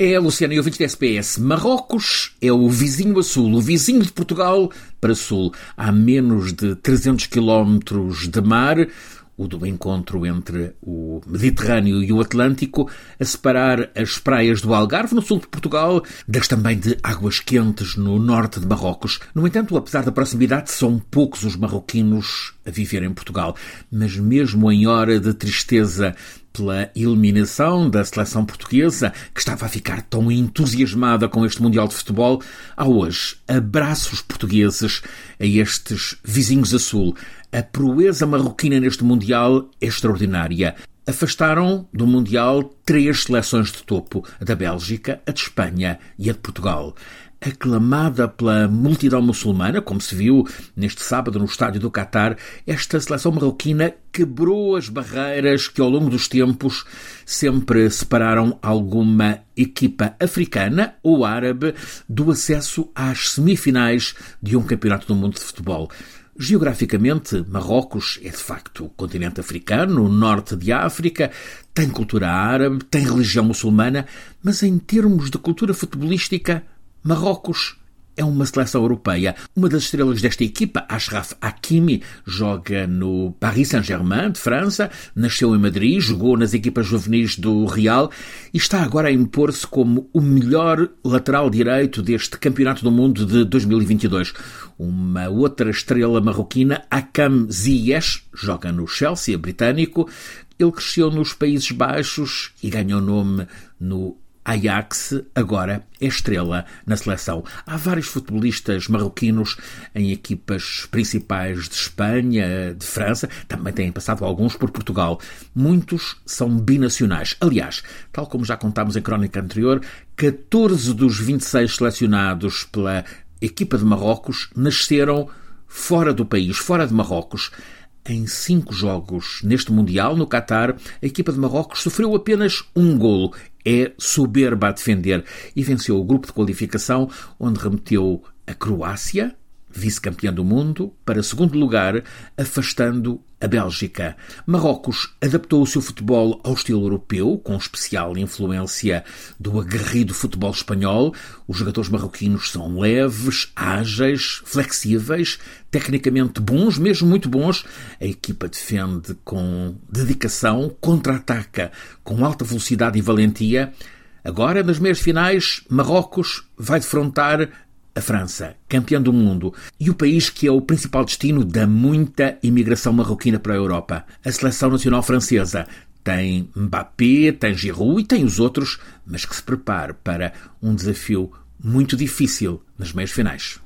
É, Luciano e ouvintes da SPS. Marrocos é o vizinho a sul, o vizinho de Portugal para sul. Há menos de 300 quilómetros de mar, o do encontro entre o Mediterrâneo e o Atlântico, a separar as praias do Algarve, no sul de Portugal, das também de águas quentes no norte de Marrocos. No entanto, apesar da proximidade, são poucos os marroquinos a viver em Portugal. Mas mesmo em hora de tristeza pela eliminação da seleção portuguesa, que estava a ficar tão entusiasmada com este Mundial de Futebol, há hoje abraços portugueses a estes vizinhos a sul. A proeza marroquina neste Mundial é extraordinária. Afastaram do Mundial três seleções de topo: a da Bélgica, a de Espanha e a de Portugal aclamada pela multidão muçulmana, como se viu neste sábado no estádio do Qatar, esta seleção marroquina quebrou as barreiras que ao longo dos tempos sempre separaram alguma equipa africana ou árabe do acesso às semifinais de um campeonato do mundo de futebol. Geograficamente, Marrocos é de facto o continente africano, o norte de África, tem cultura árabe, tem religião muçulmana, mas em termos de cultura futebolística, Marrocos é uma seleção europeia. Uma das estrelas desta equipa, Ashraf Hakimi, joga no Paris Saint-Germain, de França, nasceu em Madrid, jogou nas equipas juvenis do Real e está agora a impor-se como o melhor lateral direito deste Campeonato do Mundo de 2022. Uma outra estrela marroquina, Akam Ziyech, joga no Chelsea, britânico. Ele cresceu nos Países Baixos e ganhou nome no Ajax agora é estrela na seleção. Há vários futebolistas marroquinos em equipas principais de Espanha, de França, também têm passado alguns por Portugal. Muitos são binacionais. Aliás, tal como já contámos em crónica anterior, 14 dos 26 selecionados pela equipa de Marrocos nasceram fora do país, fora de Marrocos. Em cinco jogos neste Mundial, no Qatar, a equipa de Marrocos sofreu apenas um golo. É soberba a defender. E venceu o grupo de qualificação, onde remeteu a Croácia, vice-campeã do mundo, para segundo lugar, afastando a Bélgica. Marrocos adaptou o seu futebol ao estilo europeu, com especial influência do aguerrido futebol espanhol. Os jogadores marroquinos são leves, ágeis, flexíveis, tecnicamente bons, mesmo muito bons. A equipa defende com dedicação, contra-ataca com alta velocidade e valentia. Agora, nas meias finais, Marrocos vai defrontar a França, campeã do mundo, e o país que é o principal destino da muita imigração marroquina para a Europa, a seleção nacional francesa. Tem Mbappé, tem Giroud e tem os outros, mas que se prepare para um desafio muito difícil nas meias finais.